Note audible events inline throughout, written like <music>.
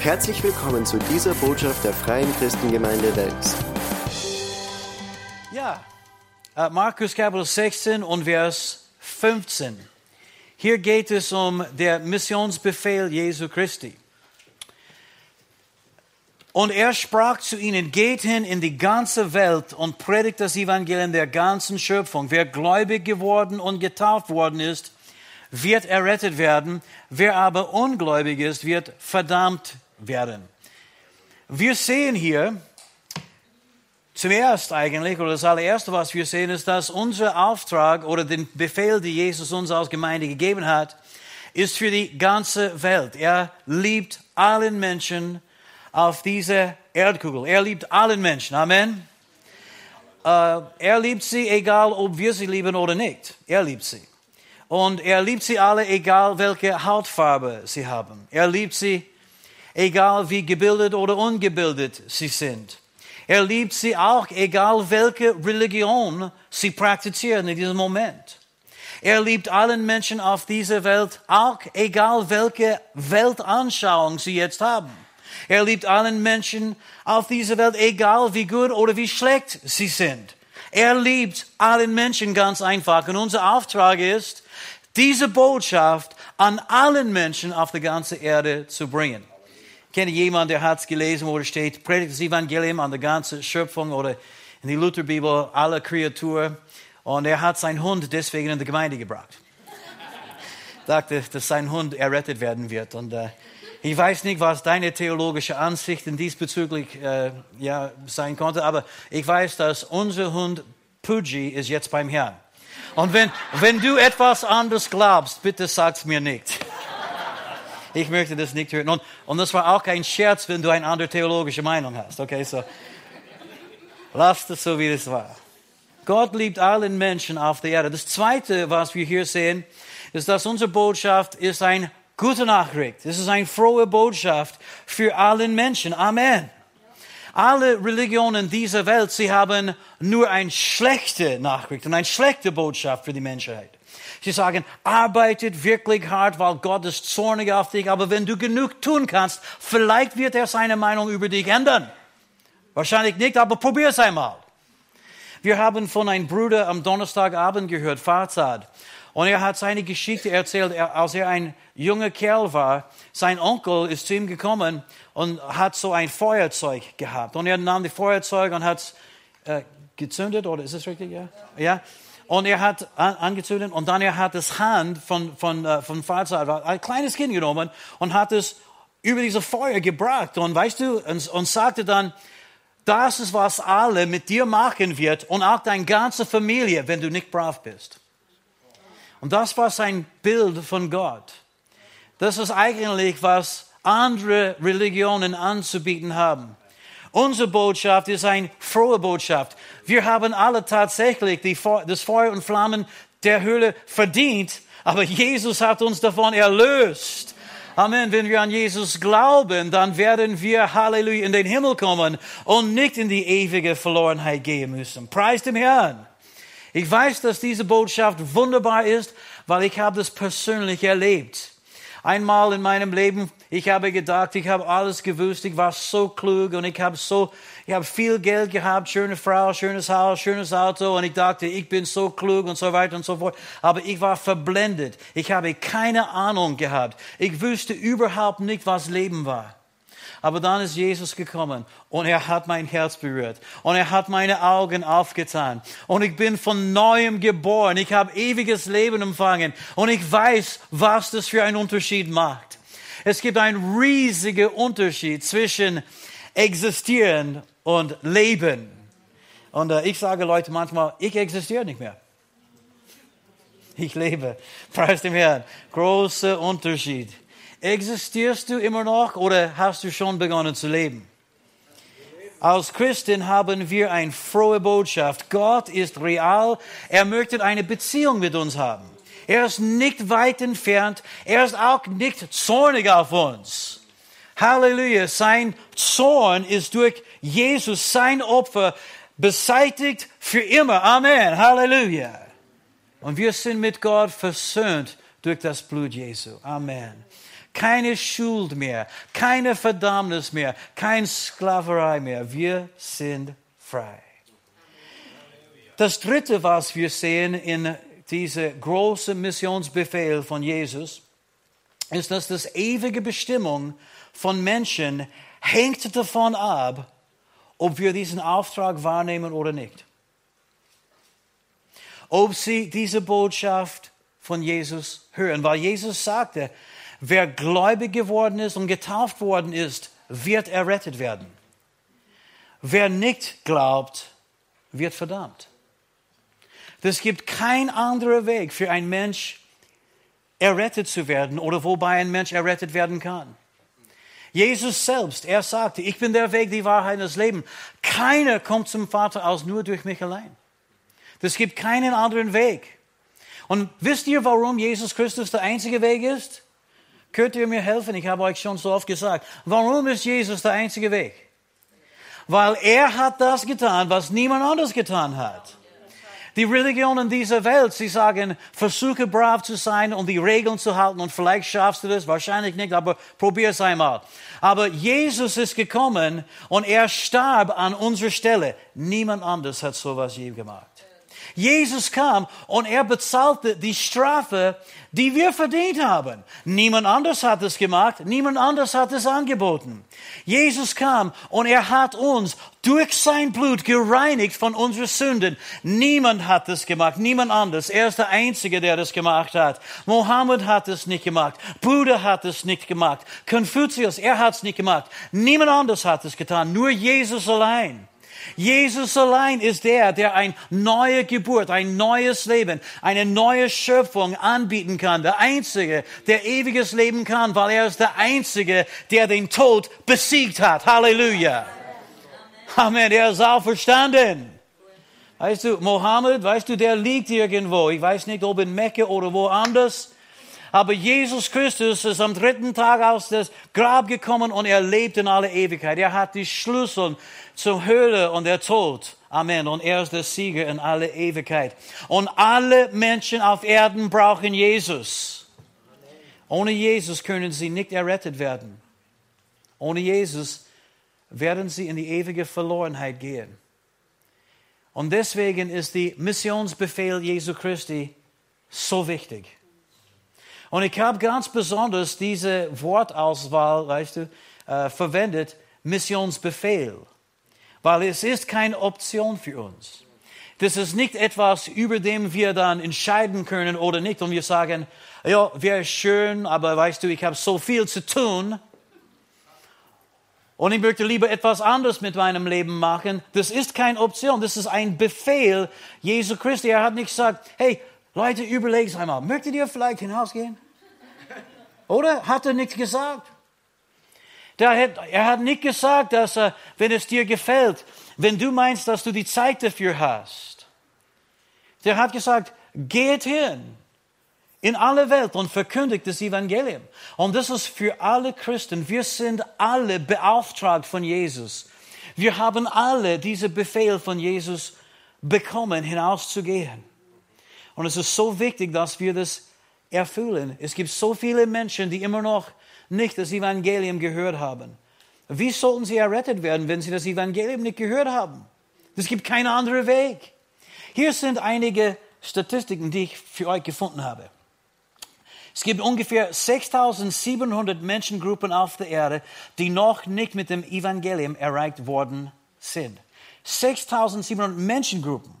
Herzlich willkommen zu dieser Botschaft der Freien Christengemeinde Wels. Ja, äh, Markus Kapitel 16 und Vers 15. Hier geht es um der Missionsbefehl Jesu Christi. Und er sprach zu ihnen, geht hin in die ganze Welt und predigt das Evangelium der ganzen Schöpfung. Wer gläubig geworden und getauft worden ist, wird errettet werden. Wer aber ungläubig ist, wird verdammt werden. Wir sehen hier, zuerst eigentlich, oder das allererste, was wir sehen, ist, dass unser Auftrag oder den Befehl, den Jesus uns als Gemeinde gegeben hat, ist für die ganze Welt. Er liebt allen Menschen auf dieser Erdkugel. Er liebt allen Menschen. Amen. Uh, er liebt sie, egal ob wir sie lieben oder nicht. Er liebt sie. Und er liebt sie alle, egal welche Hautfarbe sie haben. Er liebt sie, egal wie gebildet oder ungebildet sie sind. Er liebt sie auch, egal welche Religion sie praktizieren in diesem Moment. Er liebt allen Menschen auf dieser Welt, auch egal welche Weltanschauung sie jetzt haben. Er liebt allen Menschen auf dieser Welt, egal wie gut oder wie schlecht sie sind. Er liebt allen Menschen ganz einfach. Und unser Auftrag ist, diese Botschaft an allen Menschen auf der ganzen Erde zu bringen. Kenne jemanden, der hat es gelesen, wo steht, predigt das Evangelium an der ganzen Schöpfung oder in die Lutherbibel alle Kreaturen. Und er hat seinen Hund deswegen in die Gemeinde gebracht. <laughs> dachte, dass sein Hund errettet werden wird. Und äh, ich weiß nicht, was deine theologische Ansicht diesbezüglich äh, ja, sein konnte, aber ich weiß, dass unser Hund Puji ist jetzt beim Herrn. Und wenn, wenn du etwas anderes glaubst, bitte sag's mir nicht. Ich möchte das nicht hören. Und, und das war auch kein Scherz, wenn du eine andere theologische Meinung hast. Okay, so. Lass es so, wie es war. Gott liebt allen Menschen auf der Erde. Das Zweite, was wir hier sehen, ist, dass unsere Botschaft ist ein Gute Nachricht. Es ist eine frohe Botschaft für alle Menschen. Amen. Alle Religionen dieser Welt, sie haben nur eine schlechte Nachricht und eine schlechte Botschaft für die Menschheit. Sie sagen, arbeitet wirklich hart, weil Gott ist zornig auf dich, aber wenn du genug tun kannst, vielleicht wird er seine Meinung über dich ändern. Wahrscheinlich nicht, aber probier es einmal. Wir haben von einem Bruder am Donnerstagabend gehört, Farzad. Und er hat seine Geschichte erzählt, als er ein junger Kerl war. Sein Onkel ist zu ihm gekommen und hat so ein Feuerzeug gehabt. Und er nahm das Feuerzeug und hat es äh, gezündet, oder ist es richtig? Ja. ja. Und er hat an, angezündet und dann er hat das Hand von, von, äh, von Fahrzeug, ein kleines Kind genommen und hat es über diese Feuer gebracht. Und weißt du, und, und sagte dann, das ist, was alle mit dir machen wird und auch deine ganze Familie, wenn du nicht brav bist. Und das war sein Bild von Gott. Das ist eigentlich, was andere Religionen anzubieten haben. Unsere Botschaft ist eine frohe Botschaft. Wir haben alle tatsächlich die, das Feuer und Flammen der Höhle verdient, aber Jesus hat uns davon erlöst. Amen. Wenn wir an Jesus glauben, dann werden wir, Halleluja, in den Himmel kommen und nicht in die ewige Verlorenheit gehen müssen. Preis dem Herrn. Ich weiß, dass diese Botschaft wunderbar ist, weil ich habe das persönlich erlebt. Einmal in meinem Leben, ich habe gedacht, ich habe alles gewusst, ich war so klug und ich habe so, ich habe viel Geld gehabt, schöne Frau, schönes Haus, schönes Auto und ich dachte, ich bin so klug und so weiter und so fort. Aber ich war verblendet. Ich habe keine Ahnung gehabt. Ich wusste überhaupt nicht, was Leben war. Aber dann ist Jesus gekommen und er hat mein Herz berührt und er hat meine Augen aufgetan und ich bin von neuem geboren. Ich habe ewiges Leben empfangen und ich weiß, was das für einen Unterschied macht. Es gibt einen riesigen Unterschied zwischen existieren und leben. Und äh, ich sage Leute manchmal, ich existiere nicht mehr. Ich lebe. <laughs> Preis dem Herrn. Großer Unterschied. Existierst du immer noch oder hast du schon begonnen zu leben? Als Christen haben wir eine frohe Botschaft. Gott ist real. Er möchte eine Beziehung mit uns haben. Er ist nicht weit entfernt. Er ist auch nicht zornig auf uns. Halleluja. Sein Zorn ist durch Jesus, sein Opfer, beseitigt für immer. Amen. Halleluja. Und wir sind mit Gott versöhnt durch das Blut Jesu. Amen. Keine Schuld mehr, keine Verdammnis mehr, keine Sklaverei mehr. Wir sind frei. Das dritte, was wir sehen in diesem großen Missionsbefehl von Jesus, ist, dass das ewige Bestimmung von Menschen hängt davon ab, ob wir diesen Auftrag wahrnehmen oder nicht. Ob sie diese Botschaft von Jesus hören, weil Jesus sagte, wer gläubig geworden ist und getauft worden ist, wird errettet werden. Wer nicht glaubt, wird verdammt. Es gibt kein anderer Weg für einen Mensch, errettet zu werden oder wobei ein Mensch errettet werden kann. Jesus selbst, er sagte, ich bin der Weg, die Wahrheit und das Leben. Keiner kommt zum Vater aus nur durch mich allein. Es gibt keinen anderen Weg. Und wisst ihr, warum Jesus Christus der einzige Weg ist? Könnt ihr mir helfen? Ich habe euch schon so oft gesagt. Warum ist Jesus der einzige Weg? Weil er hat das getan, was niemand anders getan hat. Die Religionen dieser Welt, sie sagen, versuche brav zu sein und die Regeln zu halten und vielleicht schaffst du das, wahrscheinlich nicht, aber probier es einmal. Aber Jesus ist gekommen und er starb an unserer Stelle. Niemand anders hat sowas je gemacht. Jesus kam und er bezahlte die Strafe, die wir verdient haben. Niemand anders hat es gemacht, niemand anders hat es angeboten. Jesus kam und er hat uns durch sein Blut gereinigt von unseren Sünden. Niemand hat es gemacht, niemand anders. Er ist der Einzige, der das gemacht hat. Mohammed hat es nicht gemacht. Buddha hat es nicht gemacht. Konfuzius, er hat es nicht gemacht. Niemand anders hat es getan, nur Jesus allein. Jesus allein ist der, der eine neue Geburt, ein neues Leben, eine neue Schöpfung anbieten kann. Der Einzige, der ewiges Leben kann, weil er ist der Einzige, der den Tod besiegt hat. Halleluja. Amen. Er ist auferstanden. Weißt du, Mohammed, weißt du, der liegt irgendwo. Ich weiß nicht, ob in Mekka oder woanders. Aber Jesus Christus ist am dritten Tag aus dem Grab gekommen und er lebt in aller Ewigkeit. Er hat die Schlüssel zur Höhle und der Tod. Amen. Und er ist der Sieger in aller Ewigkeit. Und alle Menschen auf Erden brauchen Jesus. Ohne Jesus können sie nicht errettet werden. Ohne Jesus werden sie in die ewige Verlorenheit gehen. Und deswegen ist die Missionsbefehl Jesu Christi so wichtig. Und ich habe ganz besonders diese Wortauswahl, weißt du, äh, verwendet, Missionsbefehl. Weil es ist keine Option für uns. Das ist nicht etwas, über dem wir dann entscheiden können oder nicht. Und wir sagen, ja, wäre schön, aber weißt du, ich habe so viel zu tun. Und ich möchte lieber etwas anderes mit meinem Leben machen. Das ist keine Option. Das ist ein Befehl Jesu Christi. Er hat nicht gesagt, hey, Leute, überlegt einmal, möchtet ihr vielleicht hinausgehen? Oder? Hat er nicht gesagt? er hat nicht gesagt, dass er, wenn es dir gefällt, wenn du meinst, dass du die Zeit dafür hast. Der hat gesagt, geht hin in alle Welt und verkündigt das Evangelium. Und das ist für alle Christen. Wir sind alle beauftragt von Jesus. Wir haben alle diesen Befehl von Jesus bekommen, hinauszugehen. Und es ist so wichtig, dass wir das erfüllen. Es gibt so viele Menschen, die immer noch nicht das Evangelium gehört haben. Wie sollten sie errettet werden, wenn sie das Evangelium nicht gehört haben? Es gibt keinen anderen Weg. Hier sind einige Statistiken, die ich für euch gefunden habe. Es gibt ungefähr 6700 Menschengruppen auf der Erde, die noch nicht mit dem Evangelium erreicht worden sind. 6700 Menschengruppen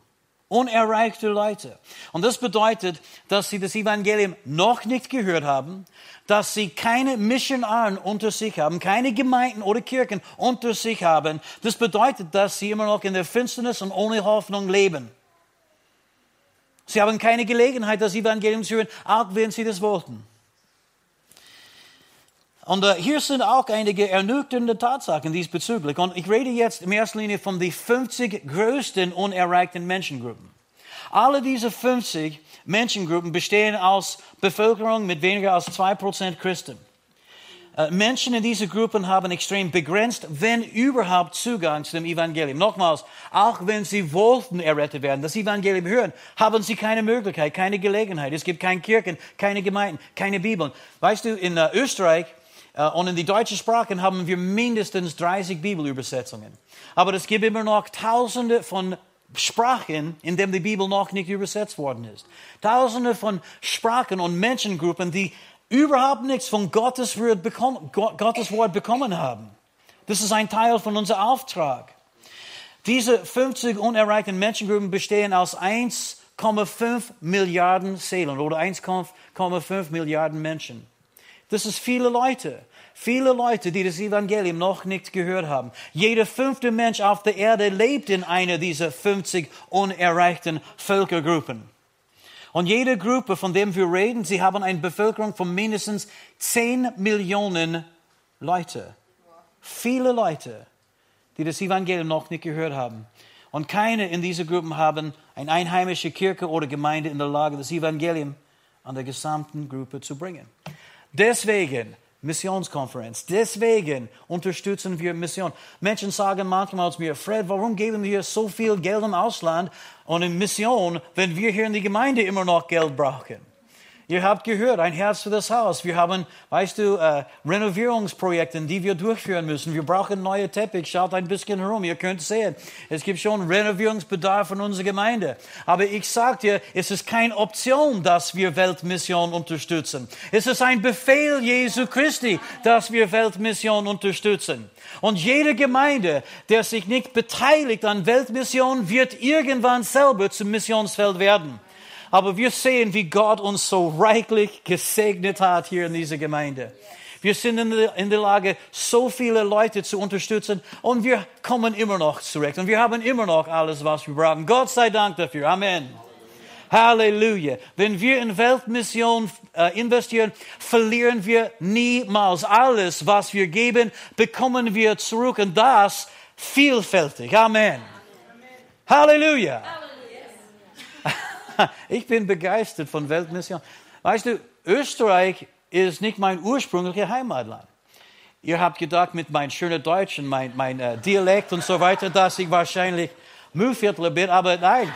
unerreichte Leute. Und das bedeutet, dass sie das Evangelium noch nicht gehört haben, dass sie keine Missionaren unter sich haben, keine Gemeinden oder Kirchen unter sich haben. Das bedeutet, dass sie immer noch in der Finsternis und ohne Hoffnung leben. Sie haben keine Gelegenheit, das Evangelium zu hören, auch wenn sie das wollten. Und uh, hier sind auch einige ernüchternde Tatsachen diesbezüglich. Und ich rede jetzt in erster Linie von den 50 größten unerreichten Menschengruppen. Alle diese 50 Menschengruppen bestehen aus Bevölkerung mit weniger als 2% Christen. Äh, Menschen in diese Gruppen haben extrem begrenzt, wenn überhaupt, Zugang zu dem Evangelium. Nochmals, auch wenn sie wollten errettet werden, das Evangelium hören, haben sie keine Möglichkeit, keine Gelegenheit. Es gibt keine Kirchen, keine Gemeinden, keine Bibeln. Weißt du, in äh, Österreich äh, und in die deutsche Sprache haben wir mindestens 30 Bibelübersetzungen. Aber es gibt immer noch Tausende von Sprachen, in denen die Bibel noch nicht übersetzt worden ist. Tausende von Sprachen und Menschengruppen, die überhaupt nichts von Gottes Wort, bekommen, Gottes Wort bekommen haben. Das ist ein Teil von unserem Auftrag. Diese 50 unerreichten Menschengruppen bestehen aus 1,5 Milliarden Seelen oder 1,5 Milliarden Menschen. Das ist viele Leute. Viele Leute, die das Evangelium noch nicht gehört haben. Jeder fünfte Mensch auf der Erde lebt in einer dieser 50 unerreichten Völkergruppen. Und jede Gruppe, von der wir reden, sie haben eine Bevölkerung von mindestens 10 Millionen Leute. Viele Leute, die das Evangelium noch nicht gehört haben. Und keine in dieser Gruppen haben eine einheimische Kirche oder Gemeinde in der Lage, das Evangelium an der gesamten Gruppe zu bringen. Deswegen Missionskonferenz. Deswegen unterstützen wir Mission. Menschen sagen manchmal zu mir, Fred, warum geben wir so viel Geld im Ausland und in Mission, wenn wir hier in der Gemeinde immer noch Geld brauchen? Ihr habt gehört, ein Herz für das Haus. Wir haben, weißt du, äh, Renovierungsprojekte, die wir durchführen müssen. Wir brauchen neue Teppich. Schaut ein bisschen herum. Ihr könnt sehen, es gibt schon Renovierungsbedarf in unserer Gemeinde. Aber ich sage dir, es ist keine Option, dass wir Weltmission unterstützen. Es ist ein Befehl Jesu Christi, dass wir Weltmission unterstützen. Und jede Gemeinde, der sich nicht beteiligt an Weltmission, wird irgendwann selber zum Missionsfeld werden. Aber wir sehen, wie Gott uns so reichlich gesegnet hat hier in dieser Gemeinde. Wir sind in der Lage, so viele Leute zu unterstützen und wir kommen immer noch zurecht und wir haben immer noch alles, was wir brauchen. Gott sei Dank dafür. Amen. Halleluja. Wenn wir in Weltmission äh, investieren, verlieren wir niemals. Alles, was wir geben, bekommen wir zurück und das vielfältig. Amen. Amen. Halleluja. Halleluja. <laughs> ich bin begeistert von Weltmission. Weißt du, Österreich ist nicht mein ursprünglicher Heimatland. Ihr habt gedacht, mit meinem schönen Deutsch und mein, mein äh, Dialekt und so weiter, dass ich wahrscheinlich Mühlviertler bin, aber nein.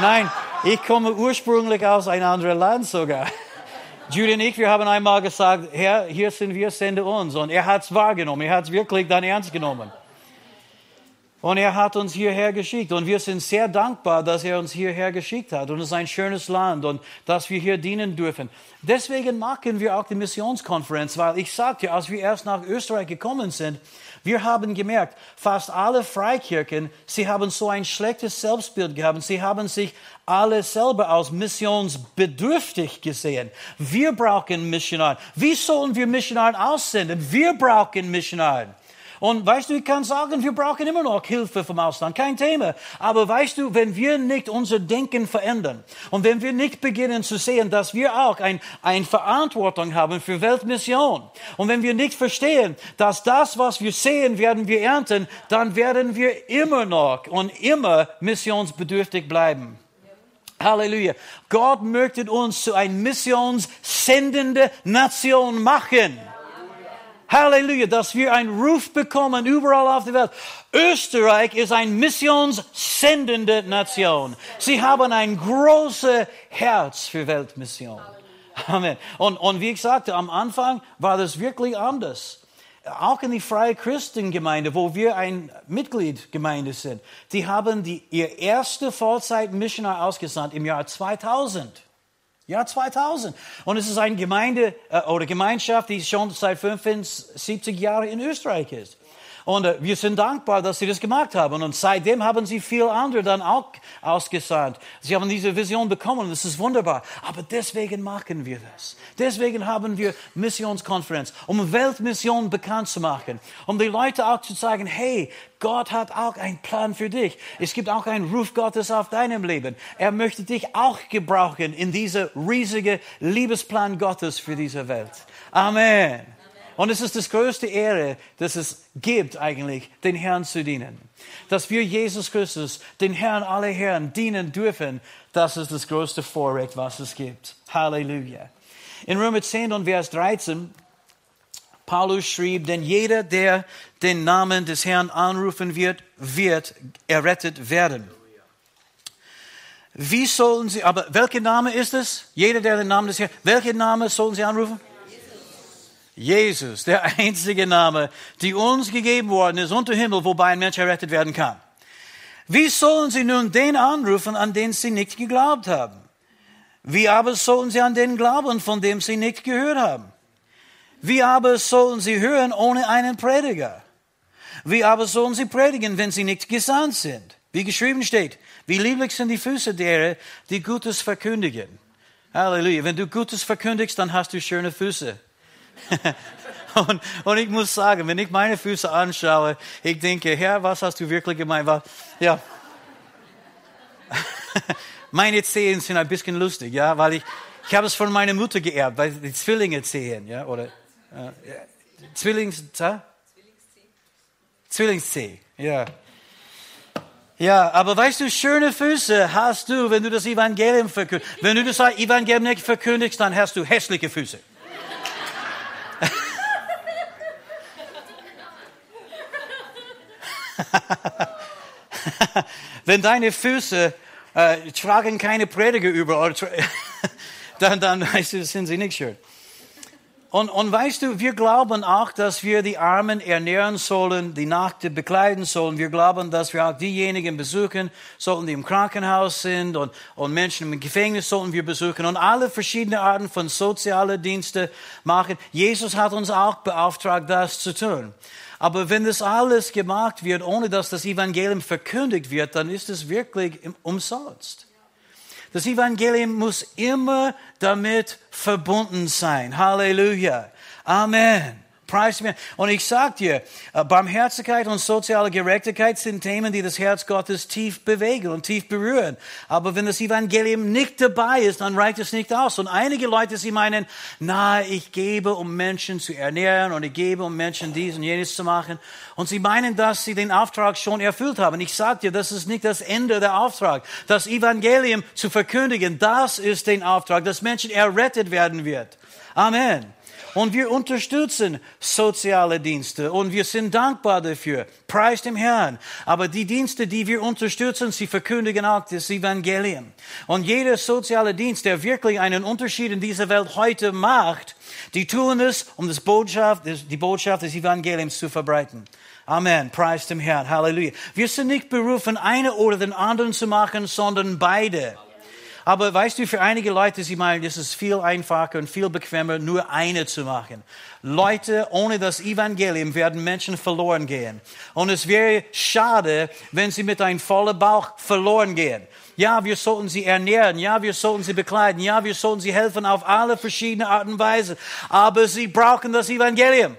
nein, ich komme ursprünglich aus einem anderen Land sogar. <laughs> Judy und ich, wir haben einmal gesagt, Herr, hier sind wir, sende uns. Und er hat es wahrgenommen, er hat es wirklich dann ernst genommen. Und er hat uns hierher geschickt. Und wir sind sehr dankbar, dass er uns hierher geschickt hat. Und es ist ein schönes Land und dass wir hier dienen dürfen. Deswegen machen wir auch die Missionskonferenz, weil ich sagte, als wir erst nach Österreich gekommen sind, wir haben gemerkt, fast alle Freikirchen, sie haben so ein schlechtes Selbstbild gehabt. Sie haben sich alle selber als missionsbedürftig gesehen. Wir brauchen Missionaren. Wie sollen wir Missionaren aussenden? Wir brauchen Missionaren. Und weißt du, ich kann sagen, wir brauchen immer noch Hilfe vom Ausland, kein Thema. Aber weißt du, wenn wir nicht unser Denken verändern und wenn wir nicht beginnen zu sehen, dass wir auch ein, eine Verantwortung haben für Weltmission und wenn wir nicht verstehen, dass das, was wir sehen, werden wir ernten, dann werden wir immer noch und immer missionsbedürftig bleiben. Halleluja. Gott möchte uns zu einer missionssendende Nation machen. Halleluja, dass wir einen Ruf bekommen überall auf der Welt. Österreich ist eine missionssendende Nation. Sie haben ein großes Herz für Weltmission. Amen. Und, und wie ich sagte, am Anfang war das wirklich anders. Auch in die Freie Christengemeinde, wo wir ein Mitgliedgemeinde sind, die haben die, ihr erste Vollzeit-Missionar ausgesandt im Jahr 2000. Jahr 2000. Und es ist eine Gemeinde äh, oder Gemeinschaft, die schon seit 75 Jahren in Österreich ist. Und äh, wir sind dankbar, dass sie das gemacht haben. Und seitdem haben sie viel andere dann auch ausgesandt. Sie haben diese Vision bekommen das ist wunderbar. Aber deswegen machen wir das. Deswegen haben wir Missionskonferenz, um Weltmission bekannt zu machen. Um die Leute auch zu zeigen, hey, Gott hat auch einen Plan für dich. Es gibt auch einen Ruf Gottes auf deinem Leben. Er möchte dich auch gebrauchen in dieser riesige Liebesplan Gottes für diese Welt. Amen. Und es ist das größte Ehre, dass es gibt eigentlich, den Herrn zu dienen. Dass wir Jesus Christus, den Herrn aller Herren, dienen dürfen, das ist das größte Vorrecht, was es gibt. Halleluja. In Römer 10 und Vers 13 Paulus schrieb, denn jeder, der den Namen des Herrn anrufen wird, wird errettet werden. Wie sollen sie, aber welcher Name ist es? Jeder, der den Namen des Herrn, welchen Namen sollen sie anrufen? Jesus, der einzige Name, die uns gegeben worden ist unter Himmel, wobei ein Mensch errettet werden kann. Wie sollen sie nun den anrufen, an den sie nicht geglaubt haben? Wie aber sollen sie an den glauben, von dem sie nicht gehört haben? Wie aber sollen sie hören ohne einen Prediger? Wie aber sollen sie predigen, wenn sie nicht gesandt sind? Wie geschrieben steht, wie lieblich sind die Füße derer, die Gutes verkündigen. Halleluja. Wenn du Gutes verkündigst, dann hast du schöne Füße. <laughs> und, und, ich muss sagen, wenn ich meine Füße anschaue, ich denke, Herr, was hast du wirklich gemeint? Ja. <laughs> meine Zehen sind ein bisschen lustig, ja, weil ich, ich habe es von meiner Mutter geerbt, weil die Zwillinge Zehen, ja, oder äh, Zwillings, Zwillingszeh, ja. Ja, aber weißt du, schöne Füße hast du, wenn du das Evangelium verkündigst. Wenn du das Evangelium nicht verkündigst, dann hast du hässliche Füße. <laughs> Wenn deine Füße äh, tragen keine Prediger über, <laughs> dann, dann <laughs> sind sie nicht schön. Und, und weißt du, wir glauben auch, dass wir die Armen ernähren sollen, die Nackte bekleiden sollen. Wir glauben, dass wir auch diejenigen besuchen sollten, die im Krankenhaus sind und, und Menschen im Gefängnis sollten wir besuchen und alle verschiedene Arten von sozialen Dienste machen. Jesus hat uns auch beauftragt, das zu tun. Aber wenn das alles gemacht wird, ohne dass das Evangelium verkündigt wird, dann ist es wirklich umsonst. Das Evangelium muss immer damit verbunden sein. Halleluja. Amen. Preis mir. Und ich sag dir, äh, Barmherzigkeit und soziale Gerechtigkeit sind Themen, die das Herz Gottes tief bewegen und tief berühren. Aber wenn das Evangelium nicht dabei ist, dann reicht es nicht aus. Und einige Leute, sie meinen, na, ich gebe, um Menschen zu ernähren und ich gebe, um Menschen dies und jenes zu machen. Und sie meinen, dass sie den Auftrag schon erfüllt haben. Ich sag dir, das ist nicht das Ende der Auftrag. Das Evangelium zu verkündigen, das ist den Auftrag, dass Menschen errettet werden wird. Amen. Und wir unterstützen soziale Dienste und wir sind dankbar dafür. Preis dem Herrn. Aber die Dienste, die wir unterstützen, sie verkündigen auch das Evangelium. Und jeder soziale Dienst, der wirklich einen Unterschied in dieser Welt heute macht, die tun es, um das Botschaft, die Botschaft des Evangeliums zu verbreiten. Amen. Preis dem Herrn. Halleluja. Wir sind nicht berufen, eine oder den anderen zu machen, sondern beide. Aber weißt du, für einige Leute, sie meinen, es ist viel einfacher und viel bequemer, nur eine zu machen. Leute, ohne das Evangelium werden Menschen verloren gehen. Und es wäre schade, wenn sie mit einem vollen Bauch verloren gehen. Ja, wir sollten sie ernähren. Ja, wir sollten sie bekleiden. Ja, wir sollten sie helfen auf alle verschiedene Arten und Weise. Aber sie brauchen das Evangelium.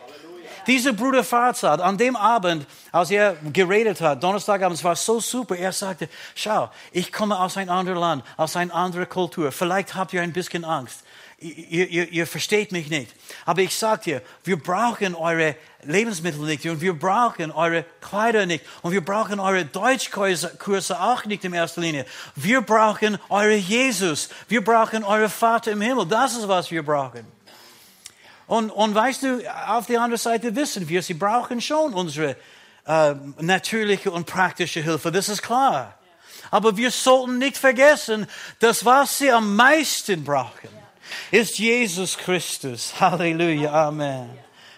Dieser Bruder Farzad, an dem Abend, als er geredet hat, Donnerstagabend, es war so super, er sagte, schau, ich komme aus einem anderen Land, aus einer anderen Kultur. Vielleicht habt ihr ein bisschen Angst. Ihr, ihr, ihr versteht mich nicht. Aber ich sage dir, wir brauchen eure Lebensmittel nicht und wir brauchen eure Kleider nicht und wir brauchen eure Deutschkurse auch nicht in erster Linie. Wir brauchen eure Jesus. Wir brauchen eure Vater im Himmel. Das ist, was wir brauchen. Und, und weißt du, auf der anderen Seite wissen wir, sie brauchen schon unsere äh, natürliche und praktische Hilfe. Das ist klar. Aber wir sollten nicht vergessen, dass was sie am meisten brauchen, ist Jesus Christus. <laughs> Halleluja. Amen.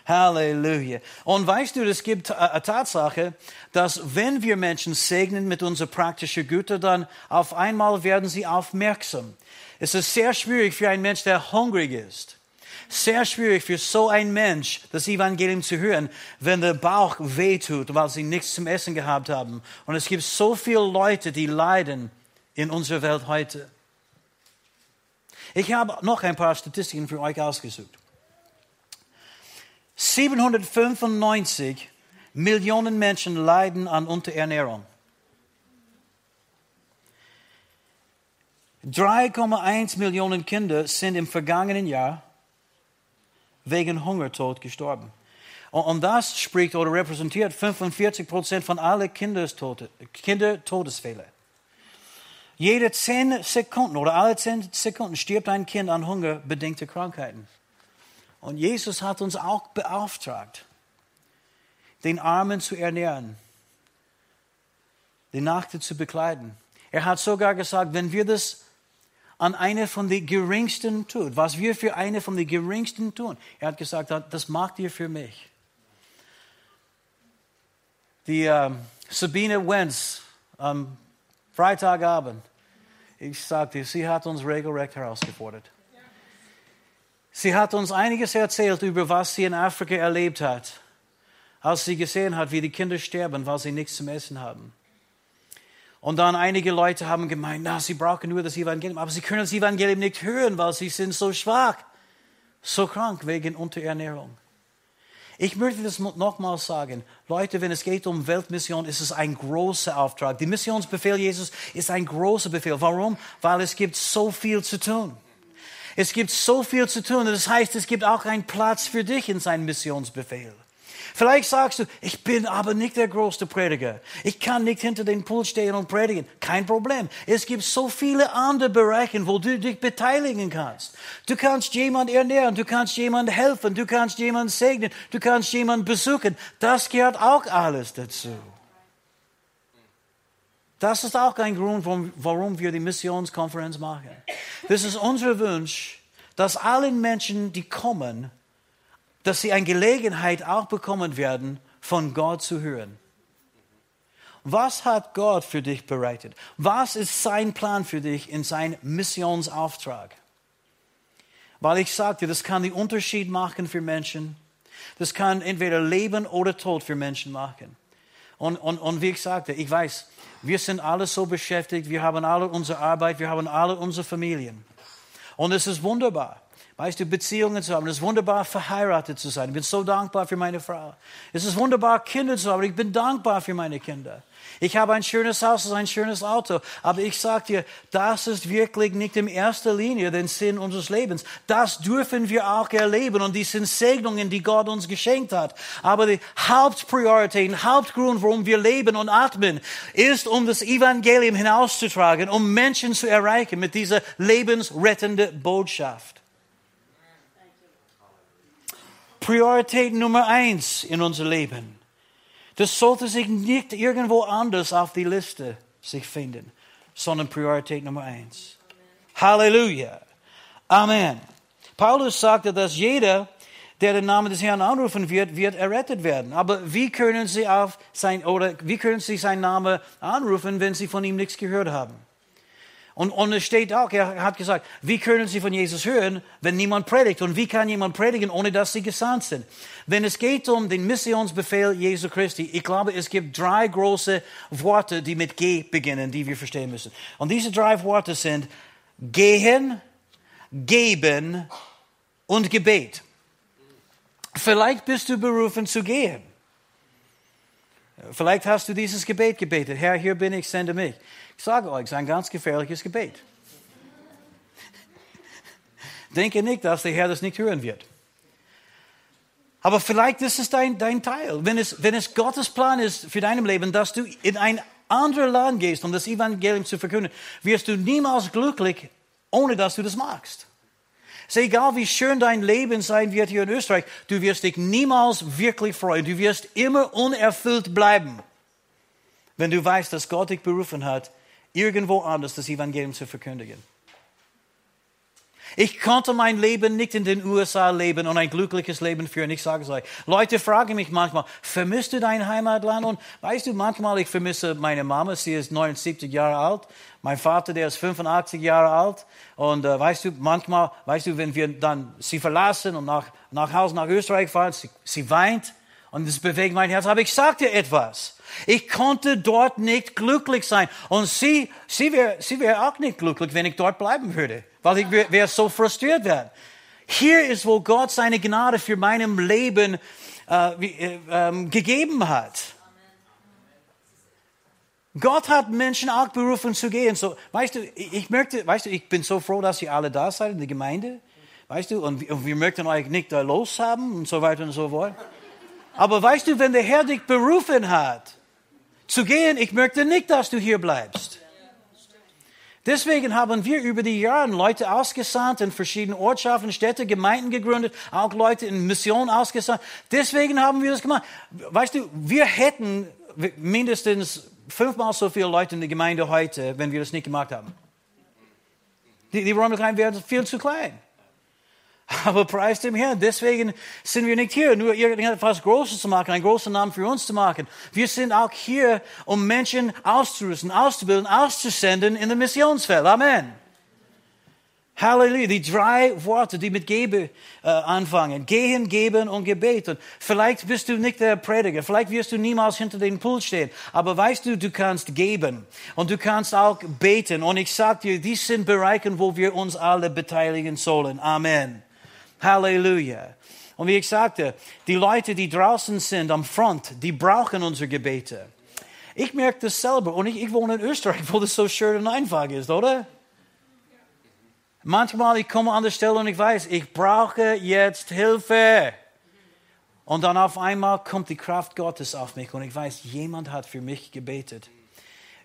Halleluja. Und weißt du, es gibt eine Tatsache, dass wenn wir Menschen segnen mit unseren praktischen Gütern, dann auf einmal werden sie aufmerksam. Es ist sehr schwierig für einen Mensch, der hungrig ist sehr schwierig für so einen Mensch, das Evangelium zu hören, wenn der Bauch wehtut, weil sie nichts zum Essen gehabt haben. Und es gibt so viele Leute, die leiden in unserer Welt heute. Ich habe noch ein paar Statistiken für euch ausgesucht. 795 Millionen Menschen leiden an Unterernährung. 3,1 Millionen Kinder sind im vergangenen Jahr wegen Hungertod gestorben. Und das spricht oder repräsentiert 45 Prozent von allen Kindertodesfällen. Jede zehn Sekunden oder alle zehn Sekunden stirbt ein Kind an hungerbedingte Krankheiten. Und Jesus hat uns auch beauftragt, den Armen zu ernähren, die Nachte zu bekleiden. Er hat sogar gesagt, wenn wir das an eine von den geringsten tun, was wir für eine von den geringsten tun, er hat gesagt, das macht ihr für mich. Die äh, Sabine Wenz am Freitagabend, ich sagte, sie hat uns regelrecht herausgefordert. Sie hat uns einiges erzählt über was sie in Afrika erlebt hat, als sie gesehen hat, wie die Kinder sterben, weil sie nichts zum Essen haben. Und dann einige Leute haben gemeint, na, sie brauchen nur das Evangelium, aber sie können das Evangelium nicht hören, weil sie sind so schwach, so krank wegen Unterernährung. Ich möchte das nochmals sagen. Leute, wenn es geht um Weltmission, ist es ein großer Auftrag. Die Missionsbefehl Jesus ist ein großer Befehl. Warum? Weil es gibt so viel zu tun. Es gibt so viel zu tun. Das heißt, es gibt auch einen Platz für dich in seinem Missionsbefehl. Vielleicht sagst du, ich bin aber nicht der größte Prediger. Ich kann nicht hinter den Pool stehen und predigen. Kein Problem. Es gibt so viele andere Bereiche, wo du dich beteiligen kannst. Du kannst jemand ernähren, du kannst jemand helfen, du kannst jemand segnen, du kannst jemand besuchen. Das gehört auch alles dazu. Das ist auch ein Grund, warum wir die Missionskonferenz machen. Das ist unser Wunsch, dass alle Menschen, die kommen, dass sie eine Gelegenheit auch bekommen werden, von Gott zu hören. Was hat Gott für dich bereitet? Was ist sein Plan für dich in seinem Missionsauftrag? Weil ich sagte, das kann den Unterschied machen für Menschen. Das kann entweder Leben oder Tod für Menschen machen. Und, und, und wie ich sagte, ich weiß, wir sind alle so beschäftigt, wir haben alle unsere Arbeit, wir haben alle unsere Familien. Und es ist wunderbar. Weißt du, Beziehungen zu haben. Es ist wunderbar, verheiratet zu sein. Ich bin so dankbar für meine Frau. Es ist wunderbar, Kinder zu haben. Ich bin dankbar für meine Kinder. Ich habe ein schönes Haus, ein schönes Auto. Aber ich sage dir, das ist wirklich nicht in erster Linie der Sinn unseres Lebens. Das dürfen wir auch erleben und die sind Segnungen, die Gott uns geschenkt hat. Aber die Hauptpriorität, Hauptgrund, warum wir leben und atmen, ist, um das Evangelium hinauszutragen, um Menschen zu erreichen mit dieser lebensrettenden Botschaft. Priorität Nummer eins in unser Leben. Das sollte sich nicht irgendwo anders auf die Liste sich finden, sondern Priorität Nummer eins. Halleluja. Amen. Paulus sagte, dass jeder, der den Namen des Herrn anrufen wird, wird errettet werden. Aber wie können sie auf sein, oder wie können sie seinen Namen anrufen, wenn sie von ihm nichts gehört haben? Und, und es steht auch, er hat gesagt, wie können sie von Jesus hören, wenn niemand predigt? Und wie kann jemand predigen, ohne dass sie gesandt sind? Wenn es geht um den Missionsbefehl Jesu Christi, ich glaube, es gibt drei große Worte, die mit G beginnen, die wir verstehen müssen. Und diese drei Worte sind gehen, geben und Gebet. Vielleicht bist du berufen zu gehen. Vielleicht hast du dieses Gebet gebetet. Herr, hier bin ich, sende mich. Ich sage euch, es ist ein ganz gefährliches Gebet. Denke nicht, dass der Herr das nicht hören wird. Aber vielleicht ist es dein, dein Teil. Wenn es, wenn es Gottes Plan ist für dein Leben, dass du in ein anderes Land gehst, um das Evangelium zu verkünden, wirst du niemals glücklich, ohne dass du das magst. Es ist egal, wie schön dein Leben sein wird hier in Österreich, du wirst dich niemals wirklich freuen. Du wirst immer unerfüllt bleiben, wenn du weißt, dass Gott dich berufen hat, irgendwo anders das Evangelium zu verkündigen. Ich konnte mein Leben nicht in den USA leben und ein glückliches Leben führen. Ich sage es euch. Leute fragen mich manchmal, vermisst du dein Heimatland? Und weißt du, manchmal ich vermisse meine Mama, sie ist 79 Jahre alt. Mein Vater, der ist 85 Jahre alt. Und äh, weißt du, manchmal, weißt du, wenn wir dann sie verlassen und nach, nach Hause, nach Österreich fahren, sie, sie weint und das bewegt mein Herz. Aber ich sagte etwas. Ich konnte dort nicht glücklich sein. Und sie, sie wäre sie wär auch nicht glücklich, wenn ich dort bleiben würde, weil ich wäre wär so frustriert werden. Hier ist, wo Gott seine Gnade für meinem Leben äh, äh, äh, gegeben hat. Gott hat Menschen auch berufen zu gehen. So, weißt du, ich möchte, weißt du, ich bin so froh, dass ihr alle da seid in der Gemeinde. Weißt du, und, und wir möchten euch nicht da loshaben und so weiter und so fort. Aber weißt du, wenn der Herr dich berufen hat, zu gehen, ich möchte nicht, dass du hier bleibst. Deswegen haben wir über die Jahre Leute ausgesandt in verschiedenen Ortschaften, Städte, Gemeinden gegründet, auch Leute in Mission ausgesandt. Deswegen haben wir das gemacht. Weißt du, wir hätten mindestens fünfmal so viele Leute in der Gemeinde heute, wenn wir das nicht gemacht haben. Die, die Räumlichkeiten wären viel zu klein. Aber preis dem Herrn. Deswegen sind wir nicht hier, nur irgendetwas Großes zu machen, einen großen Namen für uns zu machen. Wir sind auch hier, um Menschen auszurüsten, auszubilden, auszusenden in den Missionsfeld. Amen. Halleluja. Die drei Worte, die mit Gebe äh, anfangen. Gehen, geben und gebeten. Vielleicht bist du nicht der Prediger. Vielleicht wirst du niemals hinter dem Pult stehen. Aber weißt du, du kannst geben. Und du kannst auch beten. Und ich sag dir, dies sind Bereiche, wo wir uns alle beteiligen sollen. Amen. Halleluja. Und wie ich sagte, die Leute, die draußen sind am Front, die brauchen unsere Gebete. Ich merke das selber und ich, ich wohne in Österreich, <laughs> wo das so schön und einfach ist, oder? Manchmal ich komme an der Stelle und ich weiß, ich brauche jetzt Hilfe. Und dann auf einmal kommt die Kraft Gottes auf mich und ich weiß, jemand hat für mich gebetet.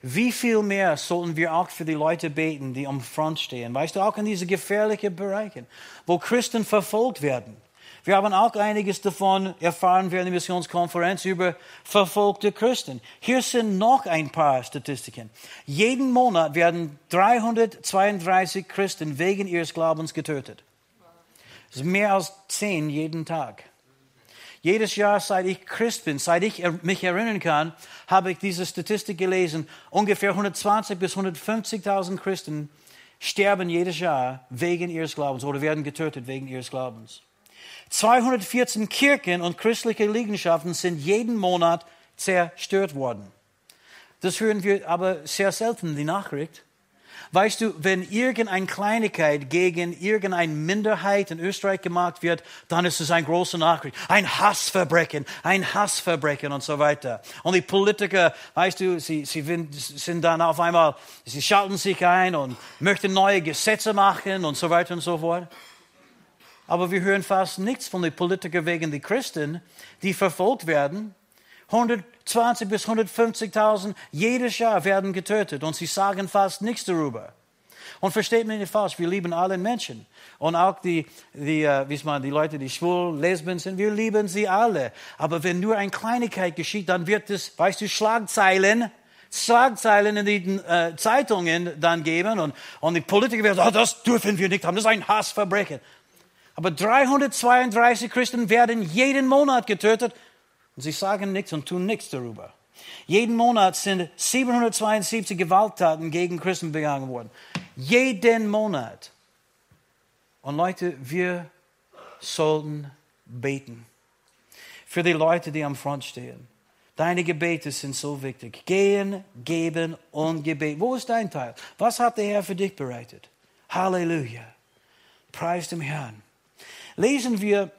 Wie viel mehr sollten wir auch für die Leute beten, die am Front stehen? Weißt du, auch in diese gefährlichen Bereichen, wo Christen verfolgt werden. Wir haben auch einiges davon erfahren während der Missionskonferenz über verfolgte Christen. Hier sind noch ein paar Statistiken. Jeden Monat werden 332 Christen wegen ihres Glaubens getötet. Das ist mehr als zehn jeden Tag. Jedes Jahr, seit ich Christ bin, seit ich mich erinnern kann, habe ich diese Statistik gelesen. Ungefähr 120 bis 150.000 Christen sterben jedes Jahr wegen ihres Glaubens oder werden getötet wegen ihres Glaubens. 214 Kirchen und christliche Liegenschaften sind jeden Monat zerstört worden. Das hören wir aber sehr selten, die Nachricht. Weißt du, wenn irgendeine Kleinigkeit gegen irgendeine Minderheit in Österreich gemacht wird, dann ist es eine große Nachricht. Ein Hassverbrechen, ein Hassverbrechen und so weiter. Und die Politiker, weißt du, sie, sie sind dann auf einmal, sie schalten sich ein und möchten neue Gesetze machen und so weiter und so fort. Aber wir hören fast nichts von den Politikern wegen der Christen, die verfolgt werden. 120 bis 150.000 jedes Jahr werden getötet und sie sagen fast nichts darüber. Und versteht mich nicht falsch, wir lieben alle Menschen. Und auch die, die, äh, wie man, die Leute, die schwul, lesben sind, wir lieben sie alle. Aber wenn nur eine Kleinigkeit geschieht, dann wird es, weißt du, Schlagzeilen, Schlagzeilen in den äh, Zeitungen dann geben und, und die Politiker werden sagen, oh, das dürfen wir nicht haben, das ist ein Hassverbrechen. Aber 332 Christen werden jeden Monat getötet und sie sagen nichts und tun nichts darüber. Jeden Monat sind 772 Gewalttaten gegen Christen begangen worden. Jeden Monat. Und Leute, wir sollten beten. Für die Leute, die am Front stehen. Deine Gebete sind so wichtig. Gehen, geben und gebeten. Wo ist dein Teil? Was hat der Herr für dich bereitet? Halleluja. Preis dem Herrn. Lesen wir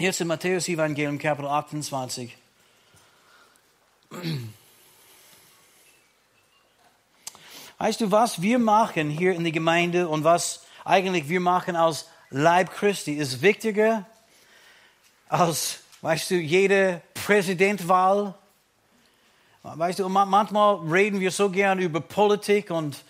Jetzt im Matthäus Evangelium Kapitel 28. Weißt du, was wir machen hier in der Gemeinde und was eigentlich wir machen als Leib Christi ist wichtiger als, weißt du, jede Präsidentwahl. Weißt du, manchmal reden wir so gern über Politik und,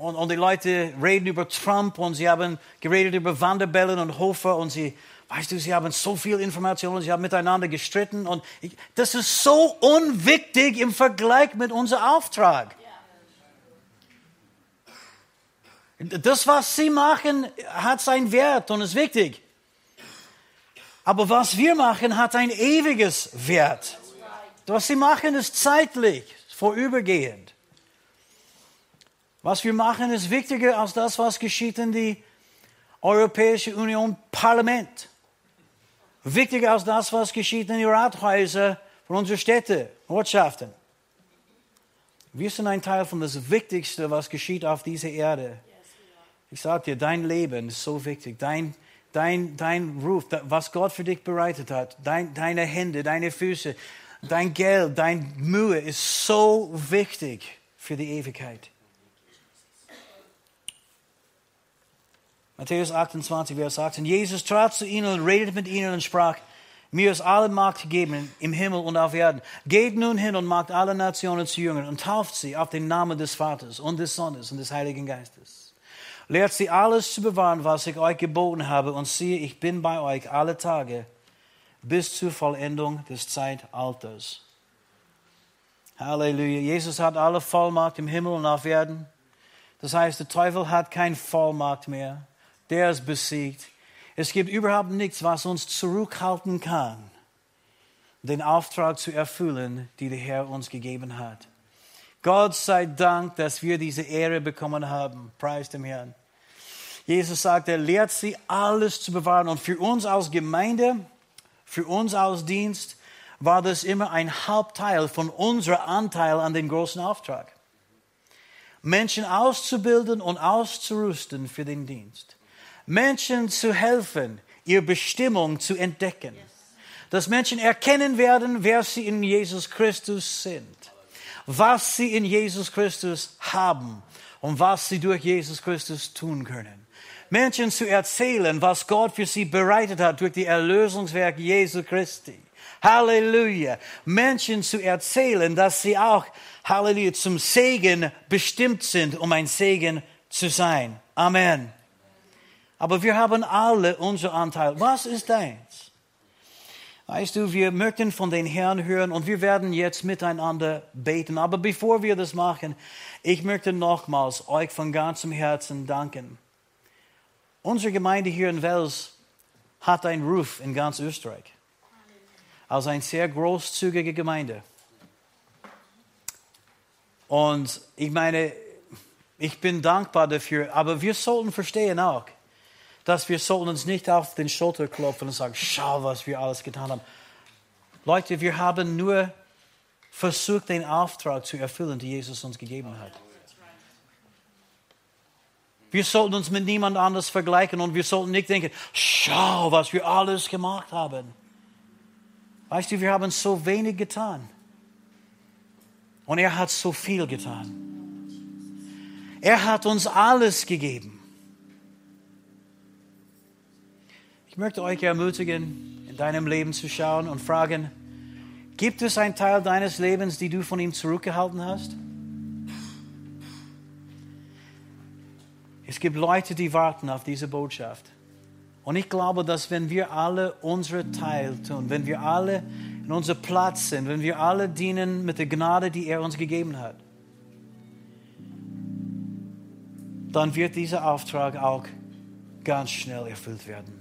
und, und die Leute reden über Trump und sie haben geredet über Wanderbellen und Hofer und sie Weißt du, sie haben so viel Informationen, sie haben miteinander gestritten und ich, das ist so unwichtig im Vergleich mit unserem Auftrag. Das, was sie machen, hat seinen Wert und ist wichtig. Aber was wir machen, hat ein ewiges Wert. Was sie machen, ist zeitlich, vorübergehend. Was wir machen, ist wichtiger als das, was geschieht in die Europäische Union Parlament. Wichtiger als das, was geschieht in den Rathäusern von unseren Städten, Ortschaften. Wir sind ein Teil von das Wichtigste, was geschieht auf dieser Erde. Ich sage dir, dein Leben ist so wichtig. Dein, dein, dein Ruf, was Gott für dich bereitet hat, dein, deine Hände, deine Füße, dein Geld, deine Mühe ist so wichtig für die Ewigkeit. Matthäus 28, Vers 18. Jesus trat zu ihnen und redete mit ihnen und sprach, Mir ist alle Macht gegeben im Himmel und auf Erden. Geht nun hin und macht alle Nationen zu Jüngern und tauft sie auf den Namen des Vaters und des Sohnes und des Heiligen Geistes. Lehrt sie alles zu bewahren, was ich euch geboten habe und siehe, ich bin bei euch alle Tage bis zur Vollendung des Zeitalters. Halleluja. Jesus hat alle Vollmacht im Himmel und auf Erden. Das heißt, der Teufel hat keine Vollmacht mehr. Der ist besiegt. Es gibt überhaupt nichts, was uns zurückhalten kann, den Auftrag zu erfüllen, den der Herr uns gegeben hat. Gott sei Dank, dass wir diese Ehre bekommen haben. Preis dem Herrn. Jesus sagt, er lehrt sie, alles zu bewahren. Und für uns als Gemeinde, für uns als Dienst, war das immer ein Hauptteil von unserem Anteil an den großen Auftrag. Menschen auszubilden und auszurüsten für den Dienst. Menschen zu helfen, ihre Bestimmung zu entdecken. Dass Menschen erkennen werden, wer sie in Jesus Christus sind, was sie in Jesus Christus haben und was sie durch Jesus Christus tun können. Menschen zu erzählen, was Gott für sie bereitet hat durch die Erlösungswerk Jesu Christi. Halleluja. Menschen zu erzählen, dass sie auch, Halleluja, zum Segen bestimmt sind, um ein Segen zu sein. Amen. Aber wir haben alle unser Anteil. Was ist deins? Weißt du, wir möchten von den Herrn hören und wir werden jetzt miteinander beten. Aber bevor wir das machen, ich möchte nochmals euch von ganzem Herzen danken. Unsere Gemeinde hier in Wels hat einen Ruf in ganz Österreich. Als eine sehr großzügige Gemeinde. Und ich meine, ich bin dankbar dafür, aber wir sollten verstehen auch, dass wir sollten uns nicht auf den Schulter klopfen und sagen, schau, was wir alles getan haben. Leute, wir haben nur versucht, den Auftrag zu erfüllen, den Jesus uns gegeben hat. Wir sollten uns mit niemand anders vergleichen und wir sollten nicht denken, schau, was wir alles gemacht haben. Weißt du, wir haben so wenig getan. Und er hat so viel getan. Er hat uns alles gegeben. Ich möchte euch ermutigen, in deinem Leben zu schauen und fragen, gibt es einen Teil deines Lebens, die du von ihm zurückgehalten hast? Es gibt Leute, die warten auf diese Botschaft. Und ich glaube, dass wenn wir alle unsere Teil tun, wenn wir alle in unserem Platz sind, wenn wir alle dienen mit der Gnade, die er uns gegeben hat, dann wird dieser Auftrag auch ganz schnell erfüllt werden.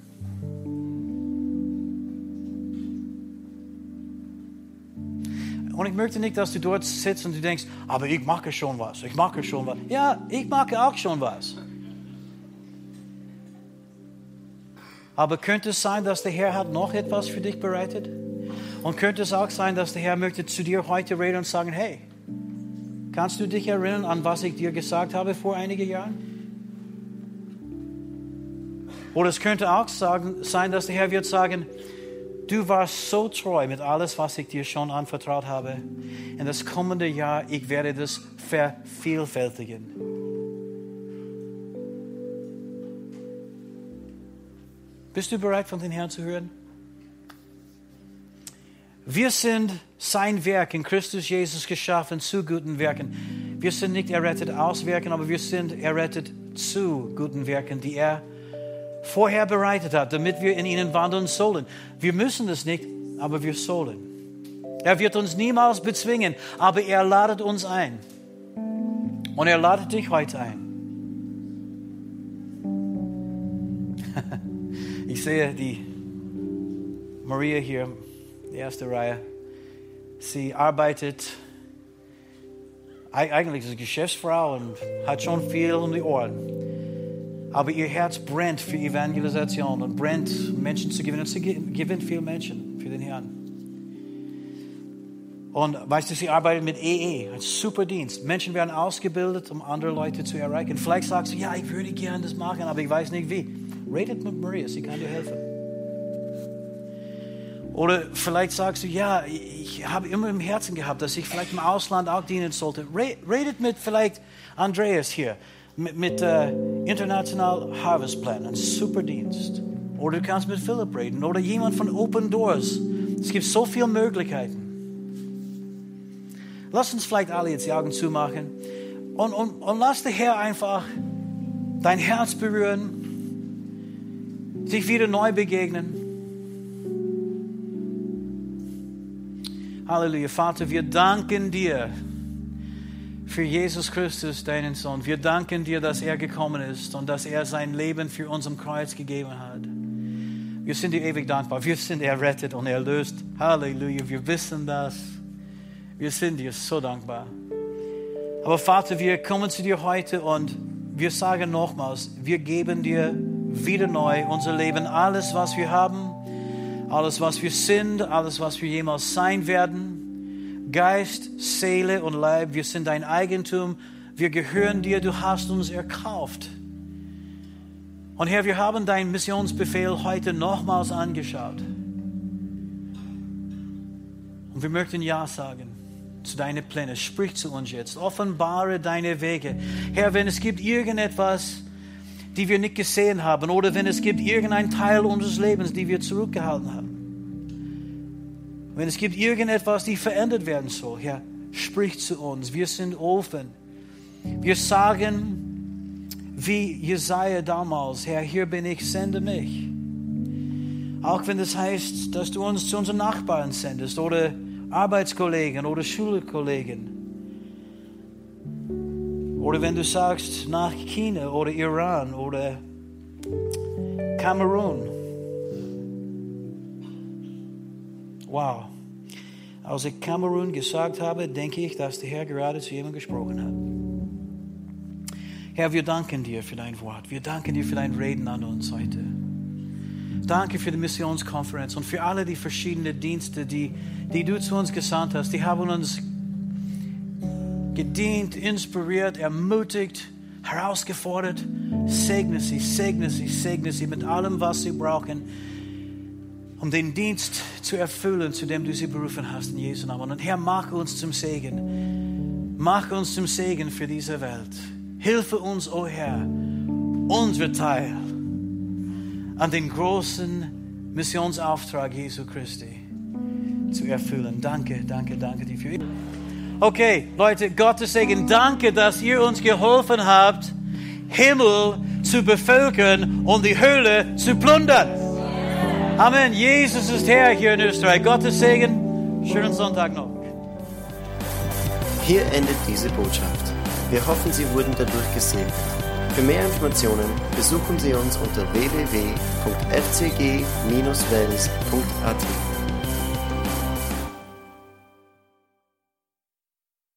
Und ich möchte nicht, dass du dort sitzt und du denkst, aber ich mache schon was, ich mache schon was. Ja, ich mache auch schon was. Aber könnte es sein, dass der Herr hat noch etwas für dich bereitet? Und könnte es auch sein, dass der Herr möchte zu dir heute reden und sagen, hey, kannst du dich erinnern an was ich dir gesagt habe vor einigen Jahren? Oder es könnte auch sagen, sein, dass der Herr wird sagen, Du warst so treu mit alles, was ich dir schon anvertraut habe. In das kommende Jahr, ich werde das vervielfältigen. Bist du bereit, von den Herrn zu hören? Wir sind sein Werk in Christus Jesus geschaffen zu guten Werken. Wir sind nicht errettet aus Werken, aber wir sind errettet zu guten Werken, die er vorher bereitet hat, damit wir in ihnen wandeln sollen. Wir müssen es nicht, aber wir sollen. Er wird uns niemals bezwingen, aber er ladet uns ein. Und er ladet dich heute ein. <laughs> Ich sehe die Maria hier, die erste Reihe. Sie arbeitet, eigentlich ist Geschäftsfrau und hat schon viel um die Ohren. Aber ihr Herz brennt für Evangelisation und brennt, Menschen zu gewinnen. Und sie gewinnt viele Menschen für den Herrn. Und weißt du, sie arbeitet mit EE, ein super Dienst. Menschen werden ausgebildet, um andere Leute zu erreichen. Vielleicht sagst du, ja, ich würde gerne das machen, aber ich weiß nicht wie. Redet mit Maria, sie kann dir helfen. Oder vielleicht sagst du, ja, ich habe immer im Herzen gehabt, dass ich vielleicht im Ausland auch dienen sollte. Redet mit vielleicht Andreas hier mit, mit äh, International Harvest Plan, ein super Dienst. Oder du kannst mit Philipp reden oder jemand von Open Doors. Es gibt so viele Möglichkeiten. Lass uns vielleicht alle jetzt die Augen zumachen und, und, und lass der Herr einfach dein Herz berühren, sich wieder neu begegnen. Halleluja, Vater, wir danken dir für Jesus Christus, deinen Sohn. Wir danken dir, dass er gekommen ist und dass er sein Leben für uns am Kreuz gegeben hat. Wir sind dir ewig dankbar. Wir sind errettet und erlöst. Halleluja, wir wissen das. Wir sind dir so dankbar. Aber Vater, wir kommen zu dir heute und wir sagen nochmals, wir geben dir wieder neu unser Leben, alles, was wir haben, alles, was wir sind, alles, was wir jemals sein werden. Geist, Seele und Leib, wir sind dein Eigentum, wir gehören dir, du hast uns erkauft. Und Herr, wir haben deinen Missionsbefehl heute nochmals angeschaut. Und wir möchten Ja sagen zu deinen Plänen. Sprich zu uns jetzt. Offenbare deine Wege. Herr, wenn es gibt irgendetwas, die wir nicht gesehen haben, oder wenn es gibt irgendein Teil unseres Lebens, die wir zurückgehalten haben. Wenn es gibt irgendetwas, die verändert werden soll, Herr, sprich zu uns. Wir sind offen. Wir sagen, wie Jesaja damals, Herr, hier bin ich, sende mich. Auch wenn das heißt, dass du uns zu unseren Nachbarn sendest oder Arbeitskollegen oder Schulkollegen. Oder wenn du sagst nach China oder Iran oder Kamerun. Wow. Als ich Kamerun gesagt habe, denke ich, dass der Herr gerade zu jemandem gesprochen hat. Herr, wir danken dir für dein Wort. Wir danken dir für dein Reden an uns heute. Danke für die Missionskonferenz und für alle die verschiedenen Dienste, die, die du zu uns gesandt hast. Die haben uns gedient, inspiriert, ermutigt, herausgefordert. Segne sie, segne sie, segne sie mit allem, was sie brauchen, um den Dienst zu erfüllen, zu dem du sie berufen hast in Jesu Namen. Und Herr, mach uns zum Segen. Mach uns zum Segen für diese Welt. Hilfe uns, o oh Herr, unser Teil an den großen Missionsauftrag Jesu Christi zu erfüllen. Danke, danke, danke dir für Okay, Leute, Gottes Segen, danke, dass ihr uns geholfen habt, Himmel zu bevölkern und die Hölle zu plundern. Amen. Jesus ist Herr hier in Österreich. Gottes Segen. Schönen Sonntag noch. Hier endet diese Botschaft. Wir hoffen, Sie wurden dadurch gesegnet. Für mehr Informationen besuchen Sie uns unter www.fcg-wells.at.